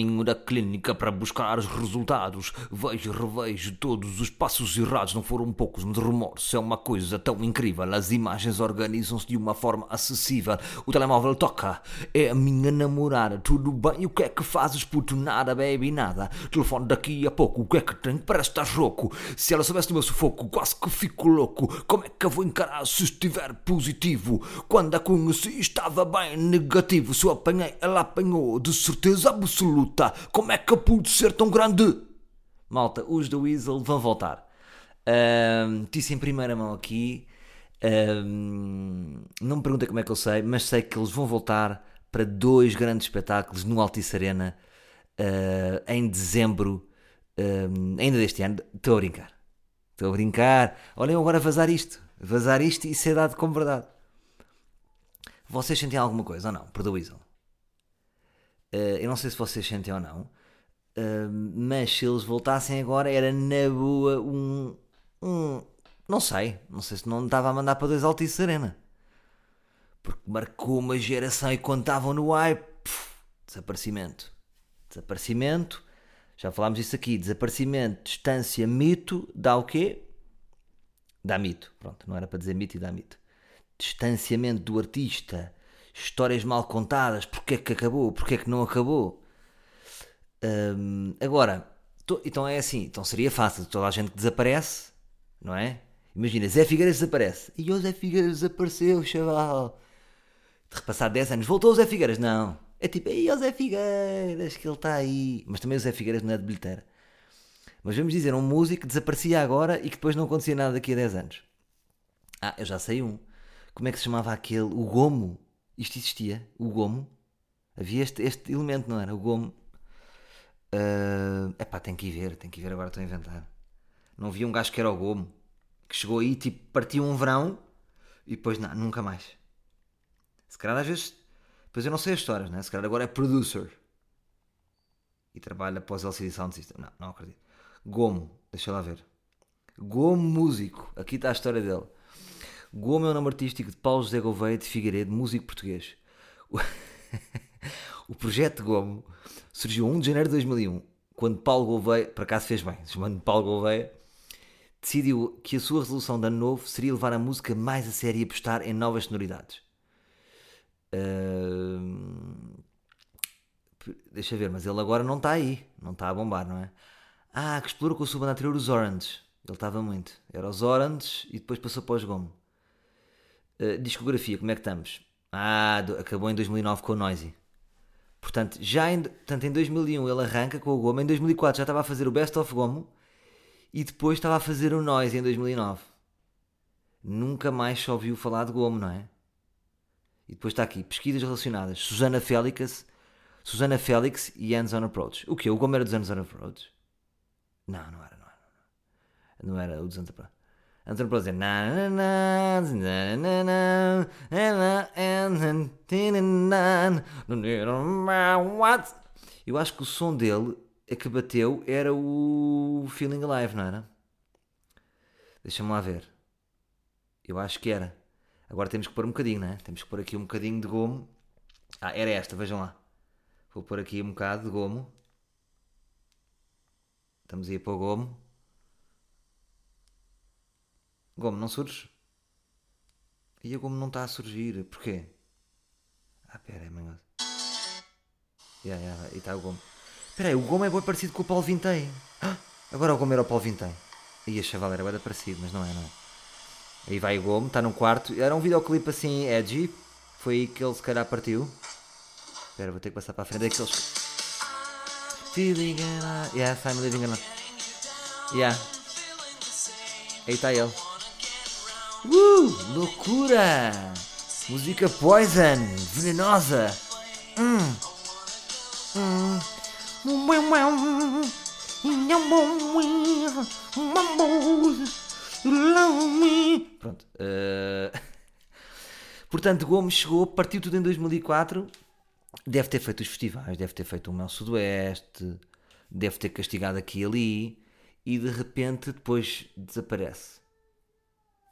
caminho da clínica para buscar os resultados. Vejo revejo todos os passos errados, não foram poucos, mas remorso é uma coisa tão incrível. As imagens organizam-se de uma forma acessível. O telemóvel toca, é a minha namorada. Tudo bem, o que é que fazes, puto? Nada, baby, nada. Telefone daqui a pouco, o que é que tem? Parece estar rouco. Se ela soubesse do meu sufoco, quase que fico louco. Como é que eu vou encarar se estiver positivo? Quando a conheci, estava bem negativo. Se eu apanhei, ela apanhou, de certeza absoluta. Como é que eu pude ser tão grande? Malta, os da Weasel vão voltar. Um, em primeira mão aqui. Um, não me perguntem como é que eu sei, mas sei que eles vão voltar para dois grandes espetáculos no Altice Arena uh, em dezembro, ainda deste ano. Estou a brincar. Estou a brincar. Olhem agora vazar isto. Vazar isto e ser dado como verdade. Vocês sentem alguma coisa ou não? Uh, eu não sei se vocês sentem ou não, uh, mas se eles voltassem agora era na boa um, um. Não sei, não sei se não estava a mandar para dois Altice Arena. Porque marcou uma geração e estavam no hype, desaparecimento. Desaparecimento, já falámos disso aqui, desaparecimento, distância, mito, dá o quê? Dá mito. Pronto, não era para dizer mito e dá mito. Distanciamento do artista, histórias mal contadas, porque é que acabou, porque é que não acabou. Agora, to, então é assim, então seria fácil, toda a gente que desaparece, não é? Imagina, Zé Figueiras desaparece. E o Zé Figueiras desapareceu, chaval. De repassar 10 anos, voltou o Zé Figueiras? Não. É tipo, aí o Zé Figueiras, que ele está aí. Mas também o Zé Figueiras não é de bilheteira. Mas vamos dizer, um músico que desaparecia agora e que depois não acontecia nada daqui a 10 anos. Ah, eu já sei um. Como é que se chamava aquele? O Gomo. Isto existia? O Gomo? Havia este, este elemento, não era? O Gomo. Uh, epá, tem que ir ver, tem que ir ver, agora estou a inventar. Não havia um gajo que era o Gomo, que chegou aí, tipo, partiu um verão e depois não, nunca mais. Se calhar às vezes, depois eu não sei as histórias, né? Se calhar agora é producer e trabalha os LCD Sound System. Não, não acredito. Gomo, deixa lá ver. Gomo Músico, aqui está a história dele. Gomo é o nome artístico de Paulo José Gouveia de Figueiredo, músico português. O projeto Gomo surgiu 1 de janeiro de 2001, quando Paulo Gouveia, por acaso fez bem, chamando Paulo Gouveia, decidiu que a sua resolução de ano novo seria levar a música mais a sério e apostar em novas sonoridades. Uh... Deixa ver, mas ele agora não está aí, não está a bombar, não é? Ah, que explorou com a sua banda anterior os Orange. Ele estava muito. Era os Orange e depois passou para os Gomo. Uh, discografia, como é que estamos? Ah, do, acabou em 2009 com o Noisy. Portanto, já em, portanto, em 2001 ele arranca com o Gomo, em 2004 já estava a fazer o Best of Gomo e depois estava a fazer o Noise em 2009. Nunca mais só ouviu falar de Gomo, não é? E depois está aqui, pesquisas relacionadas. Susana Félix, Susana Félix e Hands on Approach. O que? O Gomo era dos Hands on Approach? Não, não era, não era. Não era o dos Hands on Approach. On Approach é eu acho que o som dele a que bateu era o Feeling Alive, não era? Deixa-me lá ver. Eu acho que era. Agora temos que pôr um bocadinho, não é? Temos que pôr aqui um bocadinho de gomo. Ah, era esta, vejam lá. Vou pôr aqui um bocado de gomo. Estamos aí para o gomo. Gomo não surge? E a gomo não está a surgir. Porquê? Ah, pera aí, manhoso. Yeah, yeah, e está o gomo. Espera aí, o Gomo é bem parecido com o Paulo Vintém. Ah, agora o Gomo era o Paulo Vintém. E a chaval era bem parecido, mas não é, não é? Aí vai o Gomo, está num quarto. Era um videoclipe assim, edgy. Foi aí que ele se calhar partiu. Espera, vou ter que passar para a frente. Daqueles. Feeling alive. Yes, I'm living alive. Yeah. Aí está ele. Uh! Loucura! Música Poison! Venenosa! Hum! Hum! Pronto. Uh... Portanto, Gomes chegou, partiu tudo em 2004. Deve ter feito os festivais, deve ter feito o Mel Sudoeste, deve ter castigado aqui e ali. E de repente, depois desaparece.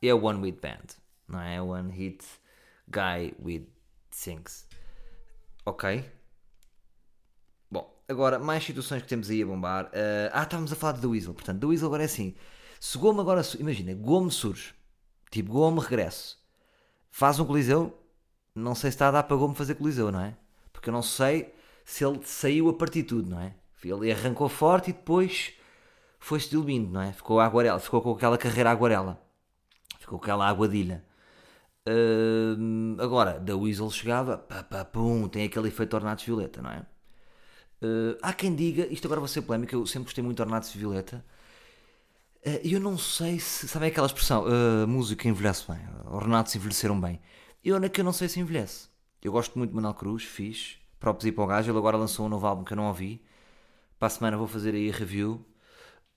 É o One With Band, não é? One Hit Guy with Sings. Ok? Bom, agora, mais situações que temos aí a bombar. Uh, ah, estávamos a falar de The Weasel. Portanto, The Weasel agora é assim. Se Gomes agora, imagina, Gomes surge, tipo Gomes regresso, faz um coliseu, não sei se está a dar para Gomes fazer coliseu, não é? Porque eu não sei se ele saiu a partir de tudo, não é? Ele arrancou forte e depois foi-se diluindo, não é? Ficou a aguarela, ficou com aquela carreira aguarela, ficou aquela aguadilha. Uh, agora, da Weasel chegava, pá, pá, pum, tem aquele efeito Ornatos Violeta, não é? Uh, há quem diga, isto agora vai ser polémico, eu sempre gostei muito de Ornatos Violeta, uh, eu não sei se, sabem aquela expressão, uh, música envelhece bem, Ornatos envelheceram bem, eu, que eu não sei se envelhece. Eu gosto muito de Manuel Cruz, fiz, próprios ir para o gajo, ele agora lançou um novo álbum que eu não ouvi, para a semana vou fazer aí a review,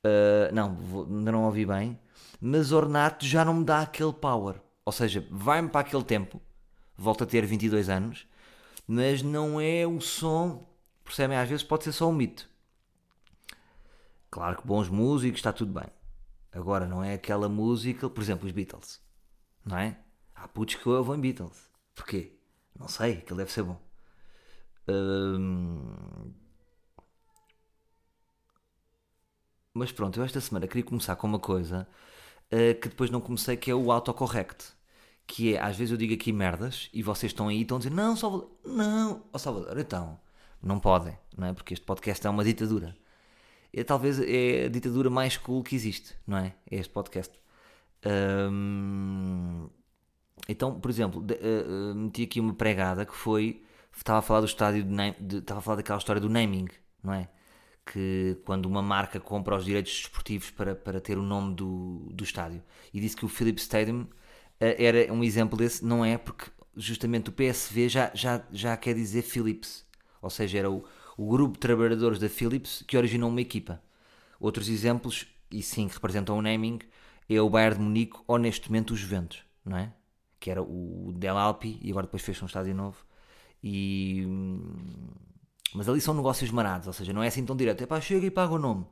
Uh, não, vou, ainda não ouvi bem. Mas Ornato já não me dá aquele power. Ou seja, vai-me para aquele tempo. Volto a ter 22 anos. Mas não é o som. Percebem? Às vezes pode ser só um mito. Claro que bons músicos, está tudo bem. Agora, não é aquela música, por exemplo, os Beatles. Não é? Há putos que ouvem Beatles. Porquê? Não sei, aquilo deve ser bom. Hum, Mas pronto, eu esta semana queria começar com uma coisa uh, que depois não comecei, que é o autocorrect. Que é, às vezes eu digo aqui merdas e vocês estão aí e estão a dizer, não, Salvador, não, oh, Salvador, então, não podem, não é? Porque este podcast é uma ditadura. É, talvez é a ditadura mais cool que existe, não é? É este podcast. Um, então, por exemplo, de, uh, meti aqui uma pregada que foi. Estava a falar do estádio de, de, estava a falar daquela história do naming, não é? Que quando uma marca compra os direitos desportivos para, para ter o nome do, do estádio. E disse que o Philips Stadium uh, era um exemplo desse, não é? Porque justamente o PSV já, já, já quer dizer Philips, ou seja, era o, o grupo de trabalhadores da Philips que originou uma equipa. Outros exemplos, e sim que representam o naming, é o Bayern de Munique ou neste momento o Juventus, não é? Que era o Del Alpi e agora depois fez um estádio novo. E hum, mas ali são negócios marados, ou seja, não é assim tão direto. É pá, chega e paga o nome.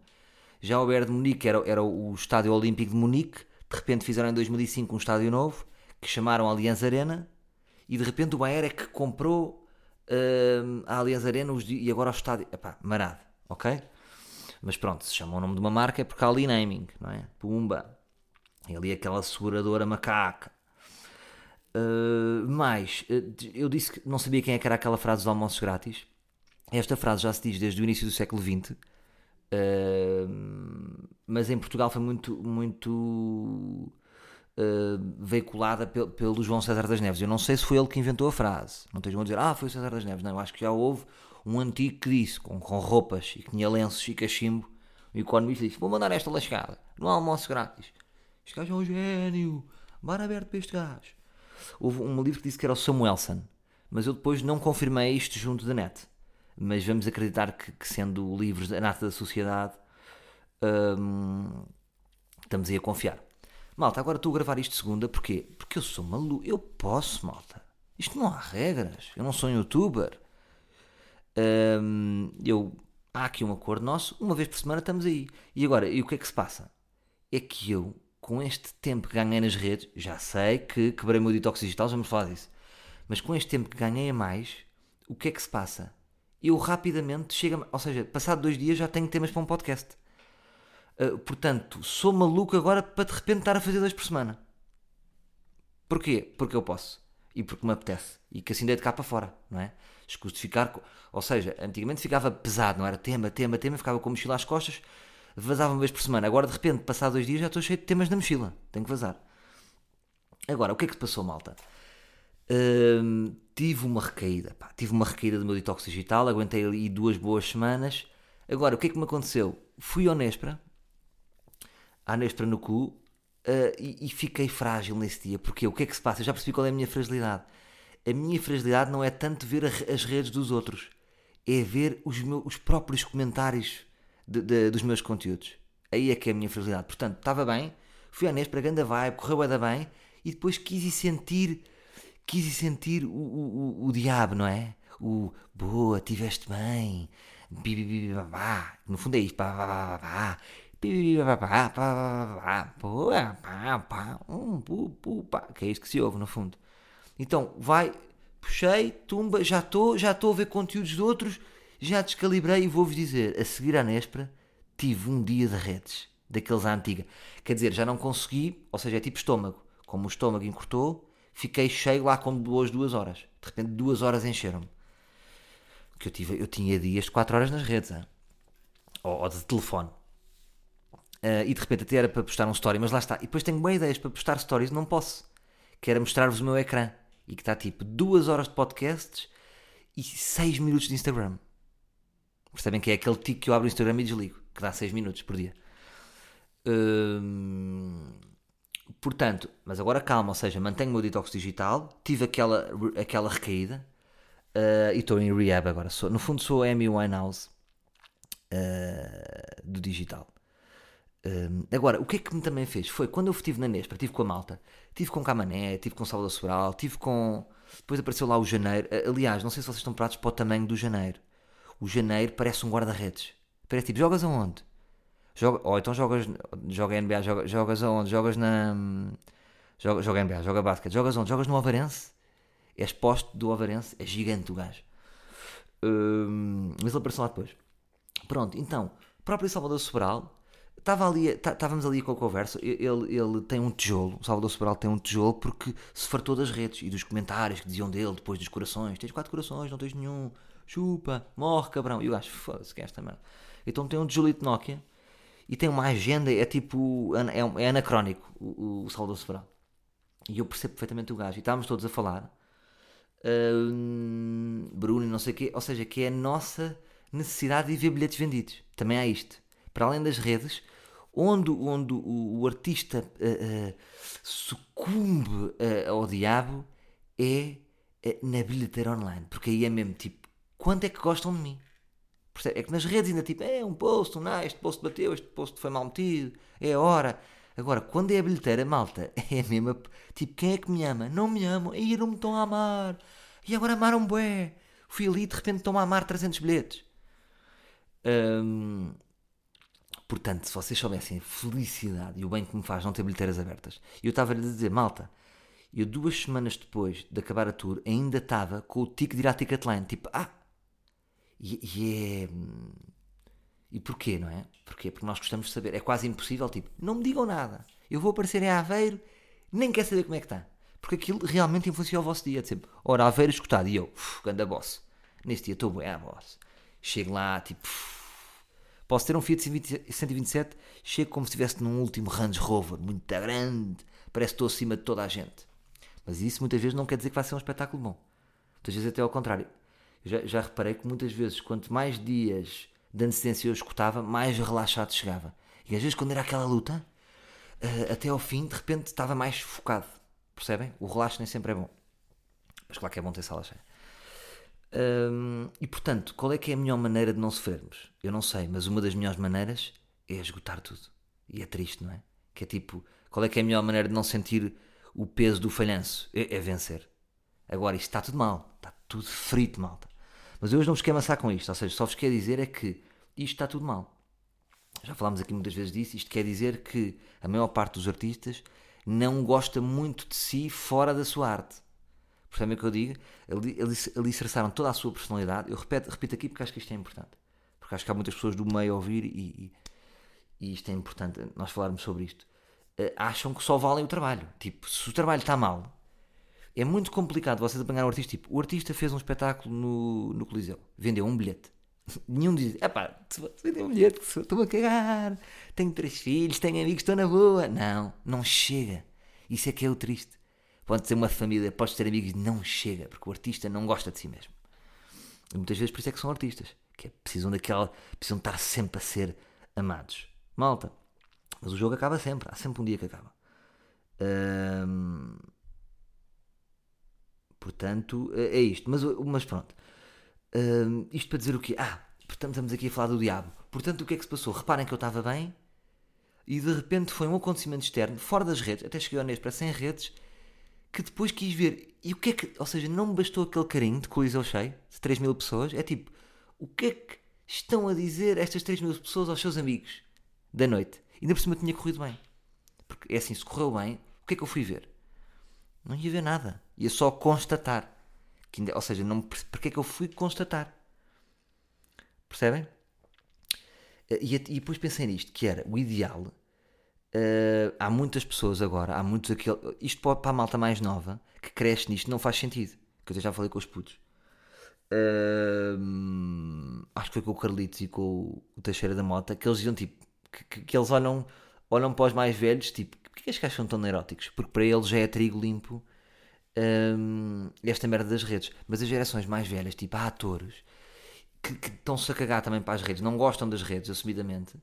Já o Bayern de Munique era, era o Estádio Olímpico de Munique, de repente fizeram em 2005 um estádio novo, que chamaram Allianz Arena, e de repente o Bayern é que comprou uh, a Allianz Arena e agora o estádio. Epá, marado, ok? Mas pronto, se chama o nome de uma marca é porque há ali naming, não é? Pumba. E ali aquela seguradora macaca. Uh, mais, eu disse que não sabia quem é era aquela frase dos almoços grátis. Esta frase já se diz desde o início do século XX, uh, mas em Portugal foi muito, muito uh, veiculada pelo, pelo João César das Neves. Eu não sei se foi ele que inventou a frase. Não estejam a dizer, ah, foi o César das Neves. Não, eu acho que já houve um antigo que disse, com, com roupas e que tinha lenços e cachimbo, o economista disse: Vou mandar esta lascada, não há almoço grátis. Este gajo é um gênio, bar aberto para este gajo. Houve um livro que disse que era o Samuelson, mas eu depois não confirmei isto junto da net mas vamos acreditar que, que sendo livros da nata da sociedade, hum, estamos aí a confiar. Malta, agora estou a gravar isto segunda, porquê? Porque eu sou maluco, eu posso, malta. Isto não há regras, eu não sou um youtuber. Hum, eu, há aqui um acordo nosso, uma vez por semana estamos aí. E agora, e o que é que se passa? É que eu, com este tempo que ganhei nas redes, já sei que quebrei o meu detox digital, vamos falar disso. Mas com este tempo que ganhei a mais, o que é que se passa? Eu rapidamente chego, ou seja, passado dois dias já tenho temas para um podcast. Uh, portanto, sou maluco agora para de repente estar a fazer dois por semana. Porquê? Porque eu posso. E porque me apetece. E que assim dei de cá para fora, não é? Escuso de ficar. Ou seja, antigamente ficava pesado, não era tema, tema, tema, ficava com a mochila às costas, vazava uma vez por semana. Agora, de repente, passado dois dias, já estou cheio de temas na mochila. Tenho que vazar. Agora, o que é que se passou, malta? Tive uma recaída, pá, tive uma recaída do meu detox digital, aguentei ali duas boas semanas. Agora, o que é que me aconteceu? Fui ao Nespra, à Nespra no cu, uh, e, e, fiquei frágil nesse dia. Porque o que é que se passa? Eu já percebi qual é a minha fragilidade. A minha fragilidade não é tanto ver a, as redes dos outros, é ver os, meus, os próprios comentários de, de, dos meus conteúdos. Aí é que é a minha fragilidade. Portanto, estava bem, fui à Nespra, grande vibe, correu bem, e depois quis sentir quis sentir o, o, o, diabo, não é? O boa, tiveste bem, no fundo é isto, que é isto que se ouve no fundo. Então vai, puxei, tumba, já estou, já estou a ver conteúdos de outros Já descalibrei e vou-vos dizer, a seguir à Nespra, tive um dia de redes, daqueles à antiga. Quer dizer, já não consegui, ou seja, é tipo estômago. Como o estômago encurtou, fiquei cheio lá com duas, duas horas. De repente, duas horas encheram-me. Que eu, tive, eu tinha dias de 4 horas nas redes, hein? ou, ou de telefone. Uh, e de repente até era para postar um story, mas lá está. E depois tenho boas ideias para postar stories, não posso. Quero mostrar-vos o meu ecrã. E que está tipo duas horas de podcasts e 6 minutos de Instagram. Percebem que é aquele tico que eu abro o Instagram e desligo, que dá 6 minutos por dia. Hum, portanto, mas agora calma, ou seja, mantenho o meu detox digital, tive aquela, aquela recaída uh, e estou em rehab agora. Sou, no fundo, sou a Amy Winehouse uh, do digital. Um, agora, o que é que me também fez? Foi quando eu estive na Nespra, estive com a malta, estive com Camané, estive com Salvador Sobral, estive com. Depois apareceu lá o Janeiro. Aliás, não sei se vocês estão pratos para o tamanho do Janeiro. O Janeiro parece um guarda-redes. Parece tipo, jogas aonde? Joga, ou então jogas, joga NBA, joga, jogas aonde? Jogas na. Joga, joga NBA, joga basquete. Jogas onde? Jogas no Avarense? És posto do Avarense? É gigante o gajo. Um, mas ele apareceu lá depois. Pronto, então, próprio Salvador Sobral Estava ali, estávamos ali com a conversa. Ele, ele tem um tijolo, o Salvador Sobral tem um tijolo porque se fartou das redes e dos comentários que diziam dele depois dos corações: tens quatro corações, não tens nenhum, chupa, morre cabrão. E eu acho, foda-se, que é esta merda. Então tem um tijolito Nokia e tem uma agenda, é tipo, é, é anacrónico o, o Salvador Sobral. E eu percebo perfeitamente o gajo. E estávamos todos a falar, uh, Bruno não sei o quê, ou seja, que é a nossa necessidade de ver bilhetes vendidos. Também há isto. Para além das redes, onde, onde o, o artista uh, uh, sucumbe uh, ao diabo é na bilheteira online. Porque aí é mesmo tipo, quanto é que gostam de mim? É que nas redes ainda tipo, é um post, um ah, este post bateu, este post foi mal metido, é a hora. Agora, quando é a bilheteira, malta, é mesmo tipo, quem é que me ama? Não me amam, e não me estão a amar. E agora amaram bué. Fui ali e de repente estão a amar 300 bilhetes. Um, Portanto, se vocês soubessem a felicidade e o bem que me faz não ter bilheteiras abertas, eu estava a dizer, malta, eu duas semanas depois de acabar a tour ainda estava com o tique de ir à Ticketline, tipo, ah, e, e é. E porquê, não é? Porquê? Porque nós gostamos de saber. É quase impossível, tipo, não me digam nada. Eu vou aparecer em Aveiro, nem quer saber como é que está. Porque aquilo realmente influencia o vosso dia. De sempre, ora, Aveiro escutado. E eu, anda boss. Neste dia estou bem, ah, boss. Chego lá, tipo, Posso ter um Fiat 127, chego como se estivesse num último Range Rover, muito grande, parece que estou acima de toda a gente. Mas isso muitas vezes não quer dizer que vai ser um espetáculo bom. Muitas vezes até ao contrário. Já, já reparei que muitas vezes, quanto mais dias de antecedência eu escutava, mais relaxado chegava. E às vezes, quando era aquela luta, uh, até ao fim, de repente estava mais focado. Percebem? O relaxo nem sempre é bom. Mas claro que é bom ter sala cheia e portanto, qual é que é a melhor maneira de não sofrermos? Eu não sei, mas uma das melhores maneiras é esgotar tudo. E é triste, não é? Que é tipo, qual é que é a melhor maneira de não sentir o peso do falhanço? É, é vencer. Agora, isto está tudo mal. Está tudo frito, malta. Mas eu hoje não vos quero amassar com isto. Ou seja, só vos quero dizer é que isto está tudo mal. Já falámos aqui muitas vezes disso. Isto quer dizer que a maior parte dos artistas não gosta muito de si fora da sua arte. Percebem o que eu digo? Alicerçaram toda a sua personalidade. Eu repito, repito aqui porque acho que isto é importante. Porque acho que há muitas pessoas do meio a ouvir e, e, e isto é importante, nós falarmos sobre isto. Uh, acham que só valem o trabalho. Tipo, se o trabalho está mal, é muito complicado vocês apanhar um artista. Tipo, o artista fez um espetáculo no, no Coliseu, vendeu um bilhete. Nenhum diz, epá, vendeu um bilhete, estou a cagar, tenho três filhos, tenho amigos, estou na boa. Não, não chega. Isso é que é o triste pode ser uma família, pode ter amigos, não chega, porque o artista não gosta de si mesmo. E muitas vezes por isso é que são artistas, que é, precisam daquela, precisam estar sempre a ser amados. Malta, mas o jogo acaba sempre, há sempre um dia que acaba. Hum, portanto, é, é isto. Mas, mas pronto. Isto para dizer o quê? Ah, portanto, estamos aqui a falar do diabo. Portanto, o que é que se passou? Reparem que eu estava bem e de repente foi um acontecimento externo, fora das redes, até cheguei ao Neste para sem redes que depois quis ver. E o que é que. Ou seja, não me bastou aquele carinho de coliseu cheio, de 3 mil pessoas. É tipo, o que é que estão a dizer estas 3 mil pessoas aos seus amigos da noite? E ainda por cima tinha corrido bem. Porque é assim, se correu bem, o que é que eu fui ver? Não ia ver nada. Ia só constatar. Que ou seja, não, porque é que eu fui constatar? Percebem? Eh, E, e depois pensei nisto, que era o ideal. eh, há muitas pessoas agora, há muitos aquele. Isto para a malta mais nova que cresce nisto, não faz sentido. Que eu já falei com os putos. Ahm, acho que foi com o Carlitos e com o Teixeira da Mota que eles diziam tipo que, que- que eles olham, olham para os mais velhos tipo, porquê que estes gajos são tão neuróticos? Porque para eles já é trigo limpo ahm, esta merda das redes. Mas as gerações mais velhas, tipo há atores que, estão-se a cagar também para as redes, não gostam das redes, assumidamente,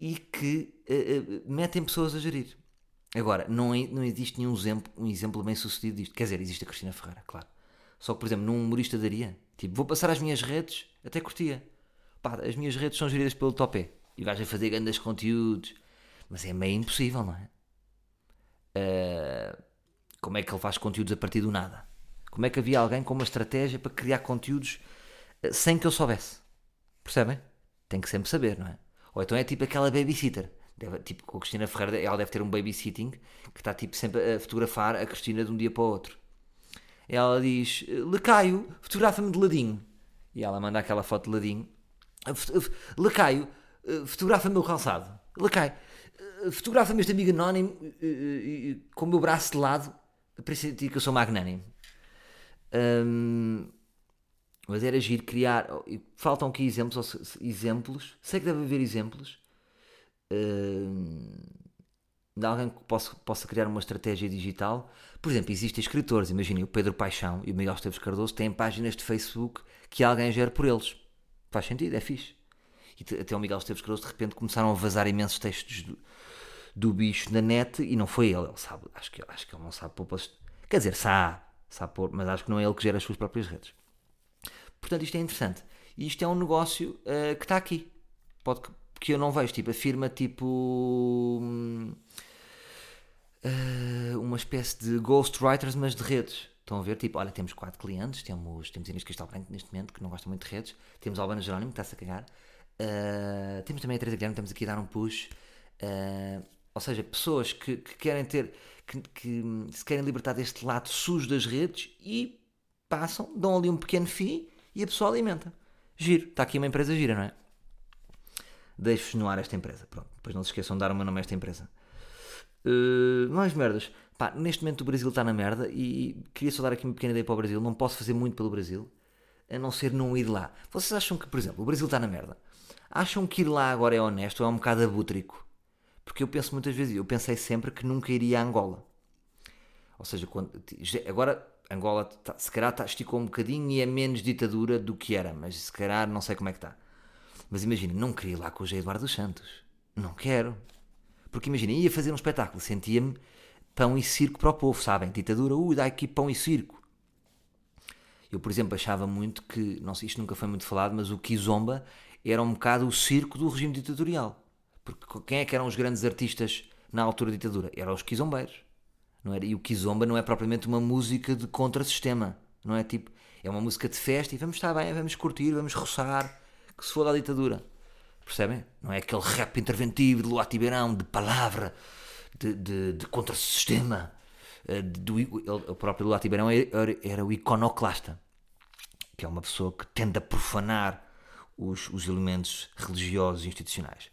e que eh, eh, metem pessoas a gerir. Agora, não, é- não existe nenhum exemplo, um exemplo bem sucedido disto. Quer dizer, existe a Cristina Ferreira, claro. Só que, por exemplo, num humorista daria, tipo, vou passar as minhas redes, até curtia. Pá, as minhas redes são geridas pelo Topé. E vais a fazer grandes conteúdos. Mas é meio impossível, não é? Ah, como é que ele faz conteúdos a partir do nada? Como é que havia alguém com uma estratégia para criar conteúdos ah, sem que eu soubesse? Percebem? Tem que sempre saber, não é? Ou então é tipo aquela babysitter. Deve, tipo, com a Cristina Ferreira, ela deve ter um babysitting que está tipo sempre a fotografar a Cristina de um dia para o outro. Ela diz: Lecaio, fotografa-me de ladinho. E ela manda aquela foto de ladinho. "Foto- Lecaio, eh, fotografa-me o calçado. Lecaio, eh, fotografa-me este amigo anónimo eh, eh, eh, com o meu braço de lado para sentir que eu sou magnânimo. Hum, mas era giro criar. Faltam aqui exemplos, exemplos. Sei que deve haver exemplos. hum, de alguém que possa, possa criar uma estratégia digital. Por exemplo, existem escritores, imaginem o Pedro Paixão e o Miguel Esteves Cardoso têm páginas de Facebook que alguém gera por eles. Faz sentido, é fixe. E até o Miguel Esteves Cardoso de repente começaram a vazar imensos textos do, do bicho na net e não foi ele, ele sabe, acho que, acho que ele não sabe pôr post- Quer dizer, sabe, sabe pôr, mas acho que não é ele que gera as suas próprias redes. Portanto, isto é interessante. E isto é um negócio eh, que está aqui. Pode, que- que eu não vejo. Tipo, a firma tipo. eh, uma espécie de ghostwriters, mas de redes. Estão a ver? Tipo, olha, temos quatro clientes. Temos, temos Inês Cristal Branco neste momento, que não gosta muito de redes. Temos a Albana Jerónimo, que está-se a cagar. Eh, temos também a Teresa Guilherme, estamos aqui a dar um push. Eh, ou seja, pessoas que, que querem ter. Que, que hum, se querem libertar deste lado sujo das redes e passam, dão ali um pequeno fee e a pessoa alimenta. Giro. Está aqui uma empresa gira, não é? Deixo-vos no ar esta empresa. Pronto. Depois não se esqueçam de dar o meu nome a esta empresa. Uh, mais merdas. Pá, neste momento o Brasil está na merda e queria só dar aqui uma pequena ideia para o Brasil. Não posso fazer muito pelo Brasil, a não ser não ir lá. Vocês acham que, por exemplo, o Brasil está na merda? Acham que ir lá agora é honesto ou é um bocado abútrico? Porque eu penso muitas vezes, eu pensei sempre que nunca iria a Angola. Ou seja, quando, agora Angola tá, se calhar tá, esticou um bocadinho e é menos ditadura do que era, mas se calhar não sei como é que está. Mas imagina, não queria ir lá com o José Eduardo dos Santos. Não quero. Porque imagina, ia fazer um espetáculo, sentia-me pão e circo para o povo, sabem? Ditadura, ui, dá aqui pão e circo. Eu, por exemplo, achava muito que, não sei, isto nunca foi muito falado, mas o Kizomba era um bocado o circo do regime ditatorial. Porque quem é que eram os grandes artistas na altura da ditadura? Eram os quizombeiros. Não era? E o Kizomba não é propriamente uma música de contra-sistema. Não é tipo, é uma música de festa e vamos estar bem, vamos curtir, vamos roçar, que se for da ditadura. Percebem? Não é aquele rap interventivo de Luá Tibeirão, de palavra, de, de, de contra-sistema. Eh, do- o próprio Luá Tibeirão era, era o iconoclasta, que é uma pessoa que tende a profanar os, os elementos religiosos e institucionais.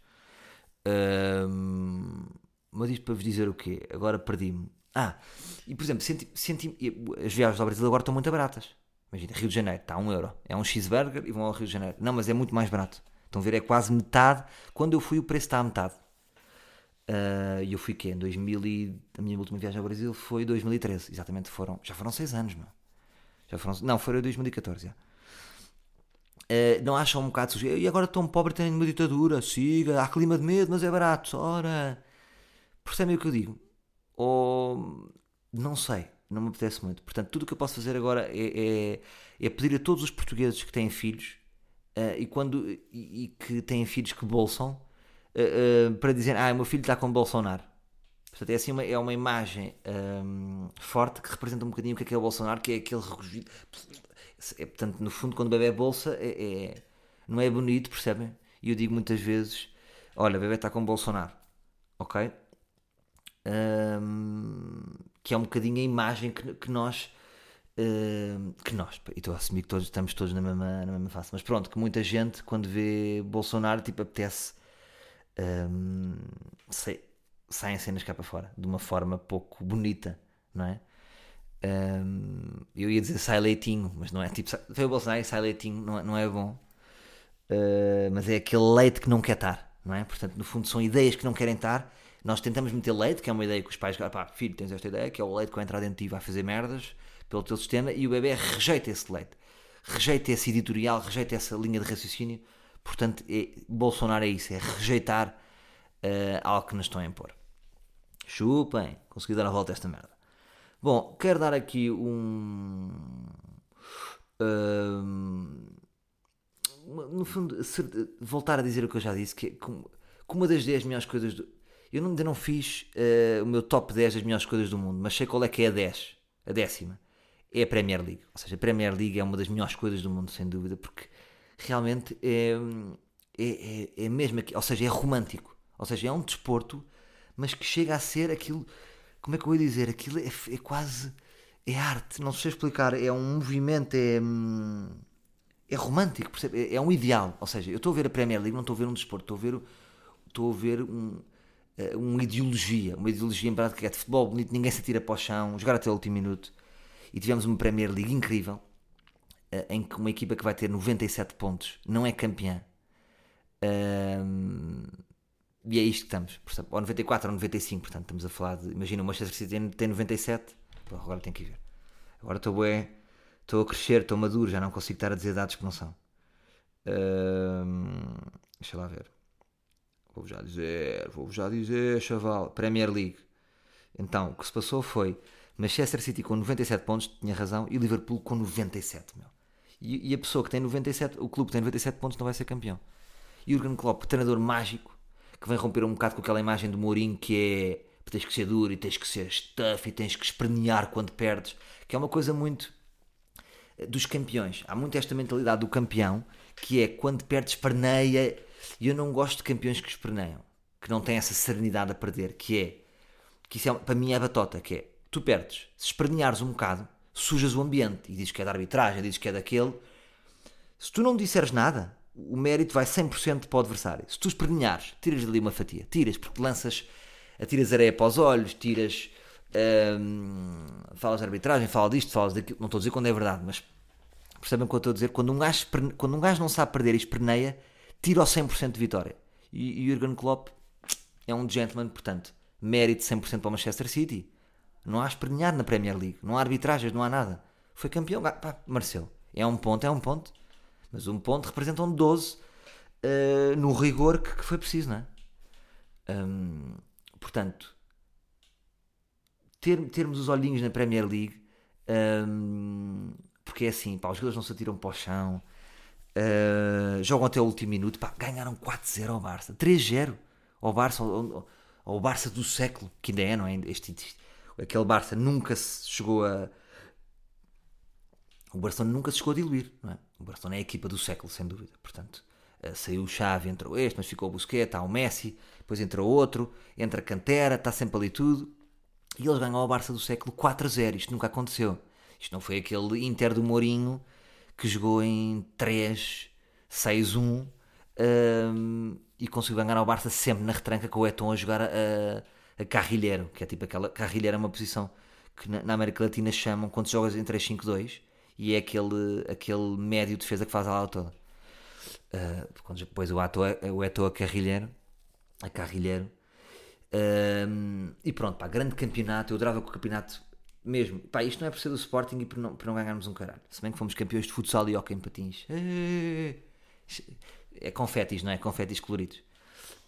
Ahm, mas isto para vos dizer o quê? Agora perdi-me. Ah, e por exemplo, senti, senti, as viagens ao Brasil agora estão muito baratas. Imagina, Rio de Janeiro, está a 1 euro. É um cheeseburger e vão ao Rio de Janeiro. Não, mas é muito mais barato. Estão a ver, é quase metade. Quando eu fui, o preço está a metade. Ah, E eu fui que Em 2000 e... A minha última viagem ao Brasil foi 2013. Exatamente, foram... Já foram 6 anos, meu. Já foram... Não, foi 2014, já. Uh, não acham um bocado sujo? E agora tão pobre tem uma ditadura, siga, há clima de medo, mas é barato, ora. Percebem o que eu digo? Ou não sei, não me apetece muito. Portanto, tudo o que eu posso fazer agora é, é, é pedir a todos os portugueses que têm filhos uh, e, quando, e, e que têm filhos que bolsam uh, para dizer, ah, meu filho está com Bolsonaro. Portanto, é assim uma, é uma imagem um, forte que representa um bocadinho o que é, que é o Bolsonaro, que é aquele rugido. É, portanto, no fundo, quando o bebê é bolsa, é, é- não é bonito, percebem? E eu digo muitas vezes: olha, o bebê está com Bolsonaro, ok? Hum, que é um bocadinho a imagem que, que nós Uh, que nós, e estou a assumir que todos, estamos todos na mesma, na mesma face, mas pronto, que muita gente quando vê Bolsonaro tipo apetece um, sei, saem cenas cá para fora de uma forma pouco bonita, não é? Um, eu ia dizer sai leitinho, mas não é tipo foi o Bolsonaro e sai leitinho, não é, não é bom, uh, mas é aquele leite que não quer estar, não é? Portanto, no fundo, são ideias que não querem estar. Nós tentamos meter leite, que é uma ideia que os pais, pá, filho, tens esta ideia, que é o leite que vai entrar dentro de ti e vai fazer merdas pelo teu sistema, e o bebê rejeita esse leite, rejeita esse editorial, rejeita essa linha de raciocínio. Portanto, é, Bolsonaro é isso, é rejeitar uh, algo que nos estão a impor. Chupem, consegui dar a volta a esta merda. Bom, quero dar aqui um. Uh, no fundo, voltar a dizer o que eu já disse, que é como, uma das 10 melhores coisas do. Eu ainda não fiz uh, o meu top 10 das melhores coisas do mundo, mas sei qual é que é a 10, a décima. É a Premier League. Ou seja, a Premier League é uma das melhores coisas do mundo, sem dúvida, porque realmente é, é, é, é mesmo. Ou seja, é romântico. Ou seja, é um desporto, mas que chega a ser aquilo. Como é que eu ia dizer? Aquilo é, é quase. É arte, não sei explicar. É um movimento, é. Hum, é romântico, percebe? É, é um ideal. Ou seja, eu estou a ver a Premier League, não estou a ver um desporto, estou a ver, estou a ver um, eh, uma ideologia. Uma ideologia em prática é de futebol bonito, ninguém se atira para o chão, jogar até o último minuto. E tivemos uma Premier League incrível, eh, em que uma equipa que vai ter 97 pontos não é campeã. Um, e é isto que estamos, portanto, ou 94 ou 95, portanto, estamos a falar de. Imagina, o Manchester City tem 97, agora tem que ver. Agora estou bem, estou a crescer, estou maduro, já não consigo estar a dizer dados que não são. deixa lá ver. Vou já dizer, vou já dizer, chaval. Premier League. Então, o que se passou foi Manchester City com 97 pontos, tinha razão, e Liverpool com 97, meu. E, e a pessoa que tem 97, o clube que tem 97 pontos não vai ser campeão. Jurgen Klopp, treinador mágico, que vem romper um bocado com aquela imagem do Mourinho que é tens que ser duro e tens que ser stuff e tens que espernear quando perdes, que é uma coisa muito eh, dos campeões. Há muito esta mentalidade do campeão que é quando perdes esperneia e eu não gosto de campeões que esperneiam, que não têm essa serenidade a perder, que é que isso é, para mim é batota, que é tu perdes, se esperneares um bocado, sujas o ambiente e dizes que é da arbitragem, dizes que é daquele. Se tu não disseres nada, o mérito vai 100% para o adversário. Se tu esperneares, tiras ali uma fatia, tiras, porque lanças, atiras areia para os olhos, tiras, hum, falas de arbitragem, falas disto, falas daquilo, não estou a dizer quando é verdade, mas percebem o que eu estou a dizer? Quando um gajo, quando um gajo não sabe perder e esperneia, tira o 100% de vitória. E, e Jurgen Klopp é um gentleman, portanto, mérito 100% para o Manchester City. Não há espernear na Premier League, não há arbitragens, não há nada. Foi campeão, pá, mereceu. É um ponto, é um ponto. Mas um ponto representam 12 uh, eh, no rigor que, que, foi preciso, não é? Um, portanto, ter, termos os olhinhos na Premier League, um, porque é assim, pá, os jogadores não se atiram para o chão, uh, jogam até o último minuto, pá, ganharam 4-0 ao Barça, 3-0 ao Barça, ao, ao, Barça do século, que ainda é, não é? Este, este, aquele Barça nunca se chegou a o Barcelona nunca se chegou a diluir, não é? O Barcelona é a equipa do século, sem dúvida. Portanto, eh, saiu o Xavi, entrou este, mas ficou o Busquets, há o Messi, depois entrou outro, entra a Cantera, está sempre ali tudo. E eles ganham ao Barça do século 4-0. Isto nunca aconteceu. Isto não foi aquele Inter do Mourinho que jogou em 3, 6, 1 um, e conseguiu ganhar ao Barça sempre na retranca com o Eton a jogar a, a, Carrilheiro, que é tipo aquela. Carrilheiro é uma posição que na América Latina chamam quando jogas em 3-5-2 e é aquele, aquele médio de defesa que faz a ala toda. Uh, quando depois o ator, o ator a carrilheiro, a carrilheiro. E pronto, pá, grande campeonato. Eu adorava que o campeonato, mesmo, pá, isto não é por ser do Sporting e por não, por não ganharmos um caralho. Se bem que fomos campeões de futsal e hockey em patins. É confetis, não é? Confetis coloridos.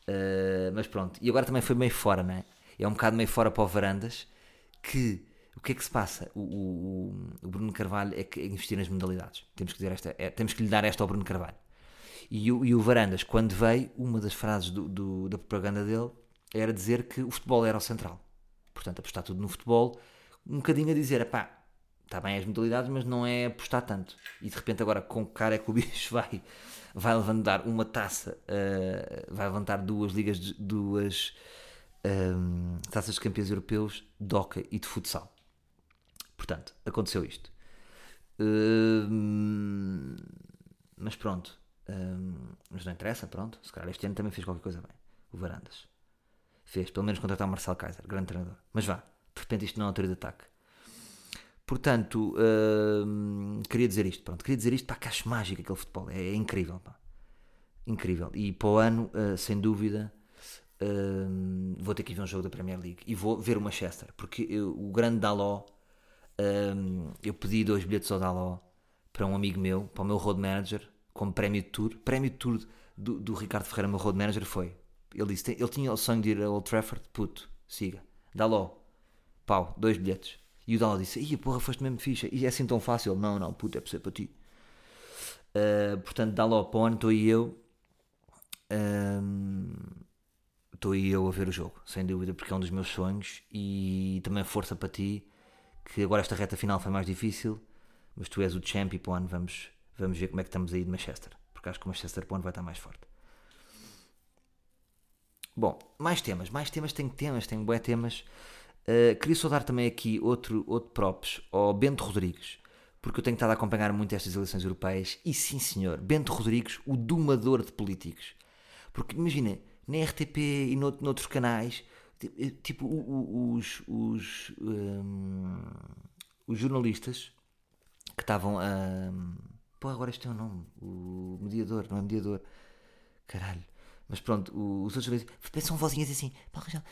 Uh, mas pronto, e agora também foi meio fora, não é? É um bocado meio fora para o Varandas que o que é que se passa? O, o, o Bruno Carvalho é que investir nas modalidades. Temos que, esta, é, temos que lhe dar esta ao Bruno Carvalho. E o, e o Varandas, quando veio, uma das frases do, do, da propaganda dele era dizer que o futebol era o central. Portanto, apostar tudo no futebol, um bocadinho a dizer, pá, está bem as modalidades, mas não é apostar tanto. E de repente agora com que cara é que o bicho vai, vai levantar uma taça, uh, vai levantar duas ligas, duas um, eh, taças de campeões europeus de e de futsal. Portanto, aconteceu isto. Uh, mas pronto. Uh, mas não interessa, pronto. Se calhar este ano também fez qualquer coisa bem. O Varandas. Fez, pelo menos contratar o Marcel Kaiser, grande treinador. Mas vá, de repente isto não é altura de ataque. Portanto, uh, queria dizer isto, pronto. Queria dizer isto, pá, que acho mágico aquele futebol. É, é incrível, pá. Incrível. E para o ano, uh, sem dúvida, vou ter que ir ver um jogo da Premier League. E vou ver o Manchester. Porque eu, o grande Daló, eu pedi dois bilhetes ao Daló para um amigo meu, para o meu road manager, como prémio de tour. Prémio de tour do, do Ricardo Ferreira, meu road manager, foi ele disse: ele tinha o sonho de ir a Old Trafford, puto, siga, logo, pau, dois bilhetes. E o Daló disse: Ih, porra, foste mesmo ficha. E é assim tão fácil? Não, não, puto, é para ser para ti. Uh, portanto, logo para o ano, estou e eu. Estou uh, e eu a ver o jogo, sem dúvida, porque é um dos meus sonhos. E também força para ti, que agora esta reta final foi mais difícil, mas tu és o champ e para o ano vamos, vamos ver como é que estamos aí de Manchester. Porque acho que o Manchester para o ano vai estar mais forte. Bom, mais temas, mais temas, tenho temas, tenho bué temas. Uh, queria só dar também aqui outro, outro props ao Bento Rodrigues, porque eu tenho estado a acompanhar muito estas eleições europeias e sim senhor, Bento Rodrigues, o domador de políticos. Porque imagina, na RTP e no, noutros canais, tipo os, os, um, os jornalistas que estavam a. Pô, agora este é o nome, o mediador, não é mediador. Caralho. Mas pronto, os outros vezes são vozinhas assim, Paulo Rangel,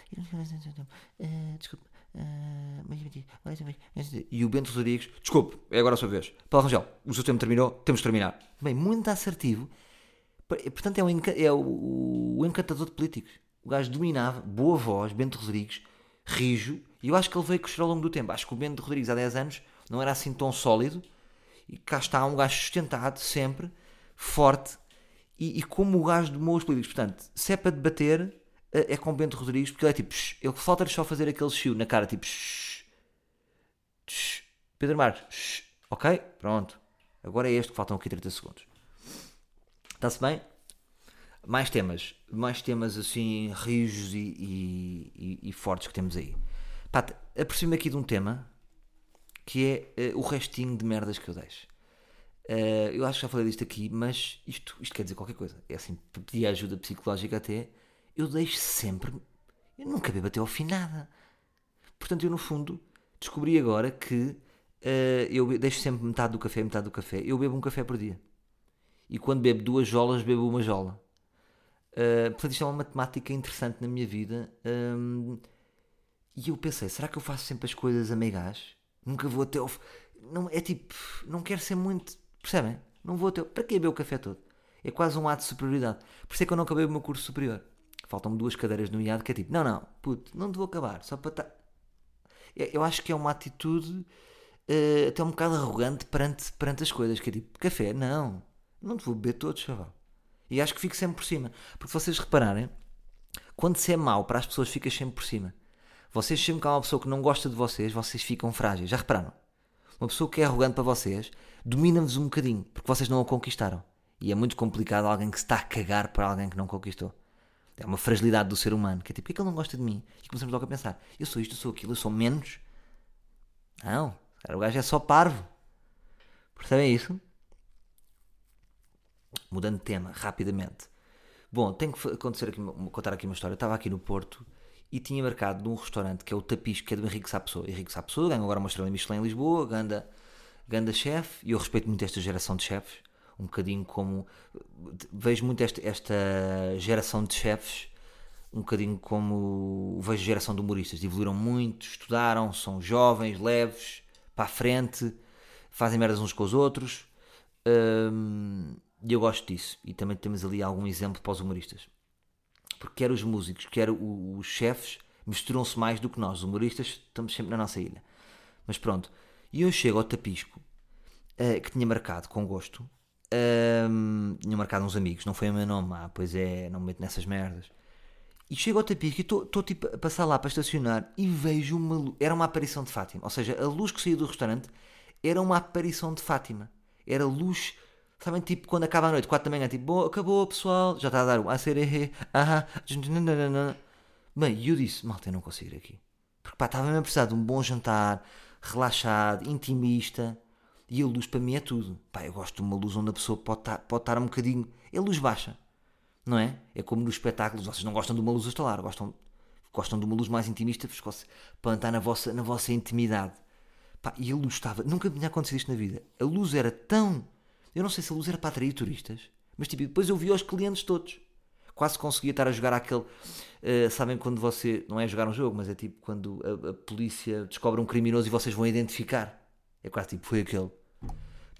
uh, desculpe, uh, e o Bento Rodrigues, desculpe, é agora a sua vez. Paulo Rangel, o seu tempo terminou, temos de terminar. Bem, muito assertivo. Portanto, é é o, o encantador de políticos. O gajo dominava, boa voz, Bento Rodrigues, rijo, e eu acho que ele veio crescer ao longo do tempo. Acho que o Bento Rodrigues há 10 anos não era assim tão sólido, e cá está um gajo sustentado, sempre, forte, e, e como o gajo domou os políticos. Portanto, se é para debater, é, é com Bento Rodrigues, porque ele é tipo, ele falta-lhe só fazer aquele chiu na cara, tipo, shh, shh, Pedro Marques, ok? Pronto. Agora é este que faltam aqui 30 segundos. Está-se bem? Mais temas, mais temas assim rijos e, e, e, fortes que temos aí. Pá, aproximo aqui de um tema que é uh, o restinho de merdas que eu deixo. Uh, eu acho que já falei disto aqui, mas isto, isto quer dizer qualquer coisa. É assim, pedir ajuda psicológica até. Eu deixo sempre. Eu nunca bebo até ao fim nada. Portanto, eu no fundo descobri agora que uh, eu deixo sempre metade do café, metade do café. Eu bebo um café por dia. E quando bebo duas jolas, bebo uma jola. Uh, portanto, isto é uma matemática interessante na minha vida. Um, e eu pensei, será que eu faço sempre as coisas a meio gás? Nunca vou até ao. Não, é tipo, não quero ser muito Percebem? Não vou ter. Para que beber o café todo? É quase um ato de superioridade. Por isso é que eu não acabei o meu curso superior. Faltam-me duas cadeiras no IAD que é tipo, não, não, puto, não te vou acabar, só para estar. Eu acho que é uma atitude uh, até um bocado arrogante perante, perante as coisas, que é tipo, café, não, não te vou beber todo, chaval. E acho que fico sempre por cima. Porque vocês repararem, quando se é mau para as pessoas, ficas sempre por cima. Vocês sempre que há uma pessoa que não gosta de vocês, vocês ficam frágeis. Já repararam? Uma pessoa que é arrogante para vocês domina-vos um bocadinho, porque vocês não a conquistaram. E é muito complicado alguém que se está a cagar para alguém que não conquistou. É uma fragilidade do ser humano, que é tipo, por que ele não gosta de mim? E começamos logo a pensar, eu sou isto, eu sou aquilo, eu sou menos. Não, cara, o gajo é só parvo. Percebem isso? Mudando de tema, rapidamente. Bom, tenho que acontecer aqui, contar aqui uma história. Eu estava aqui no Porto e tinha marcado num restaurante que é o Tapisco, que é do Henrique Sapessoa. Henrique Sapessoa ganhou agora uma estrela Michelin em Lisboa, ganda, ganda chefe, e eu respeito muito esta geração de chefes, um bocadinho como... Vejo muito esta, esta geração de chefes, um bocadinho como vejo geração de humoristas. Evoluíram muito, estudaram, são jovens, leves, para a frente, fazem merdas uns com os outros. Hum, e eu gosto disso. E também temos ali algum exemplo para os humoristas. Porque quer os músicos, quer os chefes misturam-se mais do que nós, os humoristas, estamos sempre na nossa ilha. Mas pronto, e eu chego ao Tapisco, uh, que tinha marcado com gosto, uh, tinha marcado uns amigos, não foi o meu nome, ah, pois é, não me meto nessas merdas. E chego ao Tapisco e estou tipo a passar lá para estacionar e vejo uma era uma aparição de Fátima, ou seja, a luz que saía do restaurante era uma aparição de Fátima, era luz Sabem, tipo, quando acaba a noite, 4 da manhã, tipo, bom, acabou pessoal, já está a dar o acererê, aham, Bem, e eu disse, malta, eu não consigo ir aqui. Porque pá, estava mesmo a precisar de um bom jantar, relaxado, intimista. E a luz para mim é tudo. Pá, eu gosto de uma luz onde a pessoa pode estar, pode estar um bocadinho. É luz baixa, não é? É como nos espetáculos. Vocês não gostam de uma luz a estalar, gostam, gostam de uma luz mais intimista para estar na vossa, na vossa intimidade. Pá, e a luz estava. Nunca me tinha acontecido isto na vida. A luz era tão. Eu não sei se a luz era para atrair turistas, mas tipo, depois eu vi os clientes todos. Quase conseguia estar a jogar aquele. Uh, sabem quando você. Não é jogar um jogo, mas é tipo quando a, a polícia descobre um criminoso e vocês vão identificar. É quase tipo, foi aquele.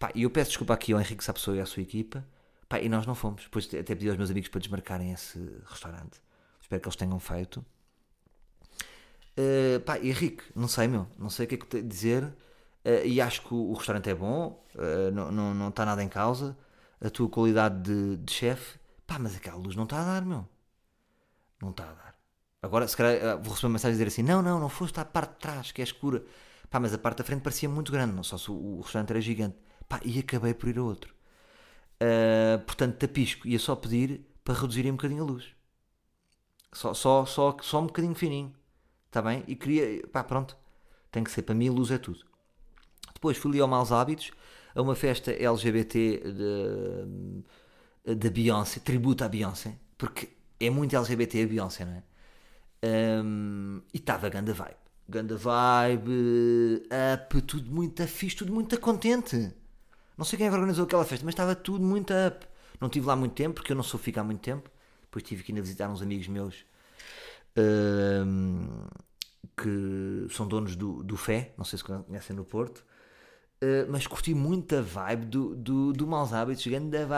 Pá, e eu peço desculpa aqui ao Henrique Sapessoa e à sua equipa. Pá, e nós não fomos. Depois até pedi aos meus amigos para desmarcarem esse restaurante. Espero que eles tenham feito. Uh, pá, Henrique, não sei, meu. Não sei o que é que a dizer. Uh, e acho que o, o restaurante é bom. Uh, não, não, não está nada em causa. A tua qualidade de, de chefe. Pá, mas aquela luz não está a dar, meu. Não está a dar. Agora, se calhar, vou receber uma mensagem a dizer assim: não, não, não foste à parte de trás, que é escura. Pá, mas a parte da frente parecia muito grande, não só se o, o restaurante era gigante. Pá, e acabei por ir a outro. Uh, portanto, tapisco, ia só pedir para reduzirem um bocadinho a luz. Só, só, só, só um bocadinho fininho. Está bem? E queria, pá, pronto. Tem que ser, para mim, a luz é tudo. Depois fui ali ao Maus Hábitos, a uma festa LGBT da Beyoncé, tributo à Beyoncé, porque é muito LGBT a Beyoncé, não é? Um, e estava ganda vibe ganda vibe, up, tudo muito fixe, tudo muito contente. Não sei quem é organizou aquela festa, mas estava tudo muito up. Não tive lá muito tempo, porque eu não sou ficar muito tempo. Depois tive que ir visitar uns amigos meus um, que são donos do, do Fé, não sei se conhecem no Porto. Uh, mas curti muito a vibe do, do, do Maus Hábitos.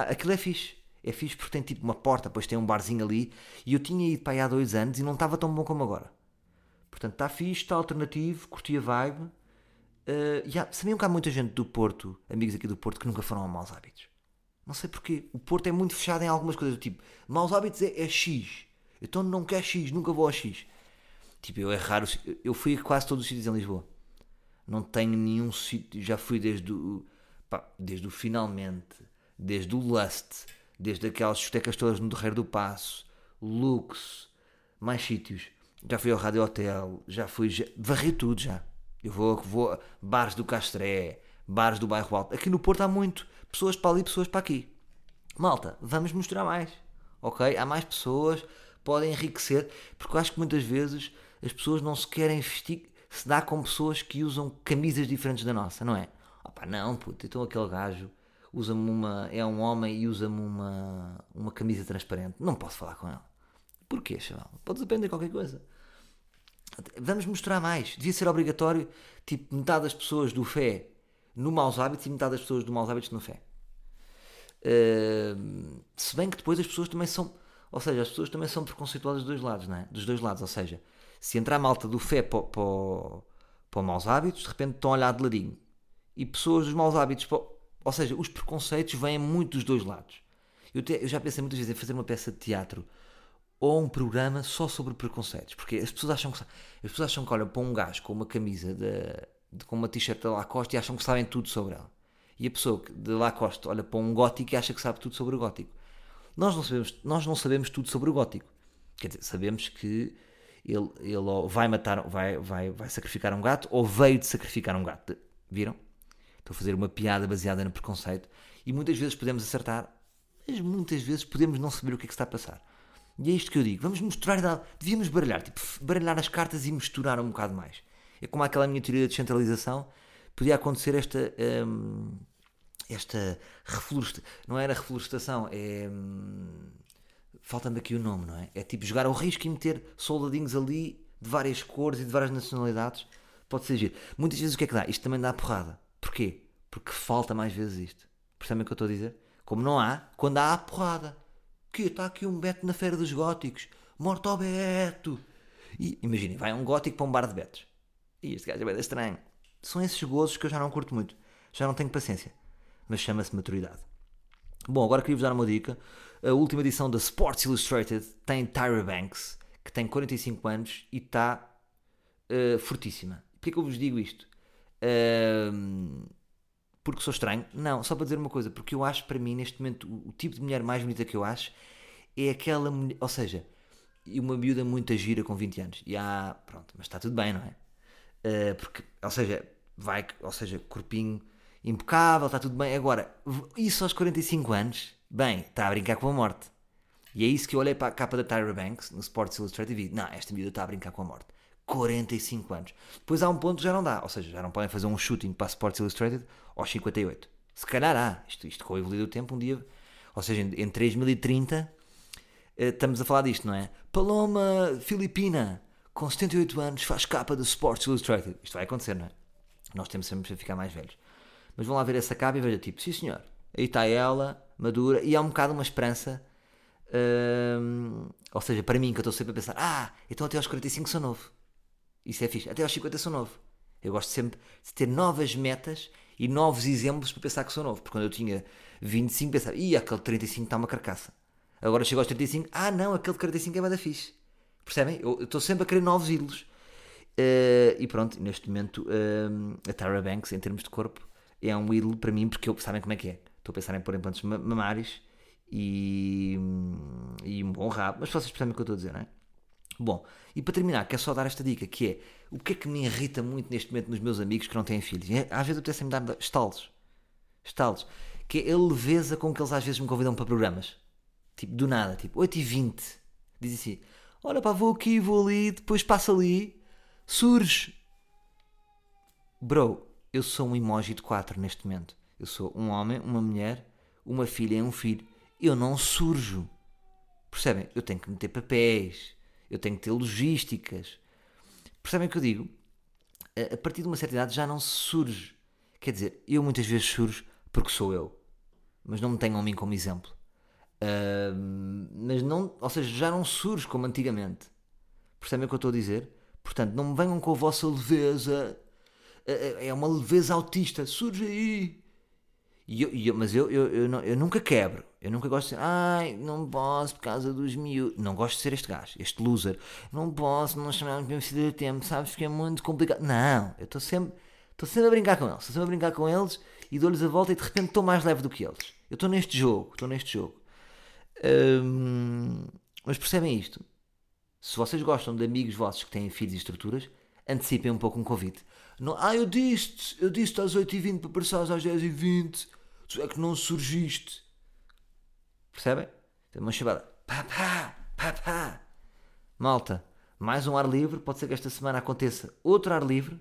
Aquilo é fixe. É fixe porque tem tipo uma porta, depois tem um barzinho ali. E eu tinha ido para aí há dois anos e não estava tão bom como agora. Portanto, está fixe, está alternativo, curti a vibe. Uh, yeah, sabiam que há muita gente do Porto, amigos aqui do Porto, que nunca foram a maus hábitos. Não sei porquê. O Porto é muito fechado em algumas coisas. Tipo, maus hábitos é, é X. Então não quer X, nunca vou a X. Tipo, eu é raro. Eu fui a quase todos os sítios em Lisboa. Não tenho nenhum sítio. Já fui desde o. Pá, desde o Finalmente, desde o Lust, desde aquelas discotecas todas no Derreiro do Passo, Lux, mais sítios já fui ao Rádio Hotel, já fui. Já, varri tudo já. Eu vou, vou. Bares do Castré, bares do Bairro Alto. Aqui no Porto há muito. Pessoas para ali, pessoas para aqui. Malta, vamos mostrar mais. Ok? Há mais pessoas, podem enriquecer. Porque eu acho que muitas vezes as pessoas não se querem vestir. Se dá com pessoas que usam camisas diferentes da nossa, não é? Opa, não, puto, então aquele gajo usa-me uma. é um homem e usa-me uma, uma camisa transparente. Não posso falar com ele. Porquê, chaval? Podes aprender qualquer coisa. Vamos mostrar mais. Devia ser obrigatório, tipo, metade das pessoas do fé no maus hábitos e metade das pessoas do maus hábitos no fé. Uh, se bem que depois as pessoas também são. Ou seja, as pessoas também são preconceituosas dos dois lados, não é? Dos dois lados. Ou seja, se entrar malta do fé para, para, para maus hábitos, de repente estão a olhar de ladinho. E pessoas dos maus hábitos. Para, ou seja, os preconceitos vêm muito dos dois lados. Eu, te, eu já pensei muitas vezes em fazer uma peça de teatro ou um programa só sobre preconceitos. Porque as pessoas acham que, as pessoas acham que olham para um gajo com uma camisa de, de com uma t-shirt da Lacoste e acham que sabem tudo sobre ela. E a pessoa de Lacoste olha para um gótico e acha que sabe tudo sobre o gótico. Nós não sabemos, nós não sabemos tudo sobre o gótico. Quer dizer, sabemos que ele, ele vai matar, vai, vai, vai sacrificar um gato ou veio de sacrificar um gato. Viram? Estou a fazer uma piada baseada no preconceito e muitas vezes podemos acertar, mas muitas vezes podemos não saber o que é que está a passar. E é isto que eu digo. Vamos misturar. Devíamos baralhar. Tipo, baralhar as cartas e misturar um bocado mais. É como aquela minha teoria de descentralização. Podia acontecer esta. Hum, esta reflorestação. Não era reflorestação, é. Hum, faltando aqui o nome, não é? É tipo jogar ao risco e meter soldadinhos ali de várias cores e de várias nacionalidades. Pode ser giro. Muitas vezes o que é que dá? Isto também dá porrada. Porquê? Porque falta mais vezes isto. Percebem o que eu estou a dizer? Como não há, quando há, há porrada que está aqui um Beto na Feira dos Góticos, morto ao Beto. E imaginem, vai um gótico para um bar de Betos. E este gajo é bem estranho. São esses gozos que eu já não curto muito. Já não tenho paciência. Mas chama-se maturidade. Bom, agora queria-vos dar uma dica. A última edição da Sports Illustrated tem Tyra Banks, que tem 45 anos e está uh, fortíssima. Porquê que eu vos digo isto? Uh, porque sou estranho. Não, só para dizer uma coisa, porque eu acho para mim, neste momento, o, o tipo de mulher mais bonita que eu acho é aquela mulher. Ou seja, uma miúda muito gira com 20 anos. E há. Pronto, mas está tudo bem, não é? Uh, porque, ou seja, vai. Ou seja, corpinho. impecável, está tudo bem. Agora, isso aos 45 anos, bem, está a brincar com a morte. E é isso que eu olhei para a capa da Tyra Banks no Sports Illustrated e vi, não, esta miúda está a brincar com a morte. 45 anos. Depois há um ponto que já não dá, ou seja, já não podem fazer um shooting para a Sports Illustrated aos 58. Se calhar há, isto, isto com o evoluir do tempo, um dia, ou seja, em 3030, eh, estamos a falar disto, não é? Paloma Filipina, com 78 anos, faz capa da Sports Illustrated. Isto vai acontecer, não é? Nós temos sempre a ficar mais velhos. Mas vão lá ver essa capa e veja tipo, sim senhor, aí está ela, madura, e há um bocado uma esperança. Hum, ou seja, para mim, que eu estou sempre a pensar, ah, então até aos 45 sou novo. Isso é fixe. Até aos 50 sou novo. Eu gosto sempre de ter novas metas e novos exemplos para pensar que sou novo. Porque quando eu tinha 25, pensava, ih, aquele 35 está uma carcaça. Agora chego aos 35, ah não, aquele de 45 é bada fixe. Percebem? Eu estou sempre a querer novos ídolos. Uh, e pronto, neste momento, uh, a Tara Banks, em termos de corpo, é um ídolo para mim, porque eu, sabem como é que é. Estou a pensar em pôr implantes mamários e, e um bom rabo. Mas vocês percebem o que eu estou a dizer, não é? Bom, e para terminar, quero só dar esta dica, que é o que é que me irrita muito neste momento nos meus amigos que não têm filhos. E às vezes apetece-me dar estalos. Estalos. Que é a leveza com que eles às vezes me convidam para programas. Tipo, do nada. Tipo, 8 e 20 Diz assim, olha pá, vou aqui, vou ali, depois passa ali, surge. Bro, eu sou um emoji de 4 neste momento. Eu sou um homem, uma mulher, uma filha e um filho. Eu não surjo. Percebem? Eu tenho que meter papéis eu tenho que ter logísticas. Percebem o que eu digo? A partir de uma certa idade já não se surge. Quer dizer, eu muitas vezes surjo porque sou eu, mas não me tenham a mim como exemplo. Uh, mas não, ou seja, já não surge como antigamente. Percebem o que eu estou a dizer? Portanto, não me venham com a vossa leveza. É uma leveza autista. Surge aí. E eu, eu, mas eu, eu, eu, não, eu, nunca quebro. Eu nunca gosto de ser, ai, não posso por causa dos miúdos. Não gosto de ser este gajo, este loser. Não posso, não chamamos mesmo filho de tempo, sabes que é muito complicado. Não, eu estou sempre, estou sempre a brincar com eles. Estou sempre a brincar com eles e dou-lhes a volta e de repente estou mais leve do que eles. Eu estou neste jogo, estou neste jogo. Hum, mas percebem isto? Se vocês gostam de amigos vossos que têm filhos e estruturas, antecipem um pouco um convite. Não, ah, eu disse eu disse às 8h20 para passares às 10h20 tu é que não surgiste. Percebem? Tem uma chamada. Malta, mais um ar livre. Pode ser que esta semana aconteça outro ar livre.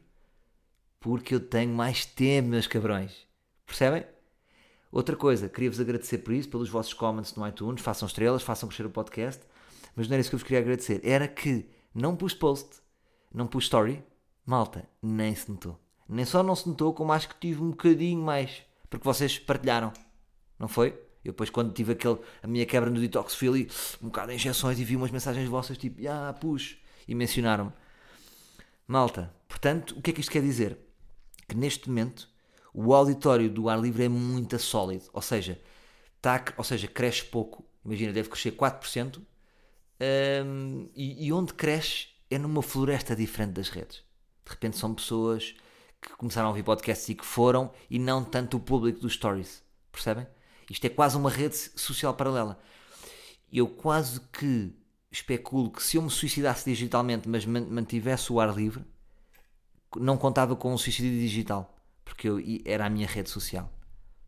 Porque eu tenho mais tempo, meus cabrões. Percebem? Outra coisa, queria-vos agradecer por isso, pelos vossos comments no iTunes. Façam estrelas, façam crescer o podcast. Mas não era isso que eu vos queria agradecer. Era que não pus post, não pus story. Malta, nem se notou. Nem só não se notou, como acho que tive um bocadinho mais porque vocês partilharam, não foi? Eu depois quando tive aquele, a minha quebra no detox fui um bocado de injeções e vi umas mensagens vossas tipo, ah, push, e mencionaram-me. Malta, portanto, o que é que isto quer dizer? Que neste momento o auditório do ar livre é muito sólido, ou seja, tá, ou seja cresce pouco, imagina, deve crescer 4%, um, e, e onde cresce é numa floresta diferente das redes. De repente são pessoas que começaram a ouvir podcasts e que foram, e não tanto o público dos stories. Percebem? Isto é quase uma rede social paralela. Eu quase que especulo que se eu me suicidasse digitalmente, mas mantivesse o ar livre, não contava com um suicídio digital, porque eu, era a minha rede social.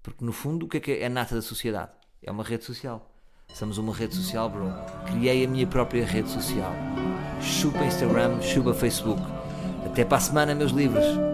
Porque no fundo, o que é que é a nata da sociedade? É uma rede social. Somos uma rede social, bro. Criei a minha própria rede social. Chupa Instagram, chupa Facebook. Até para a semana, meus livros.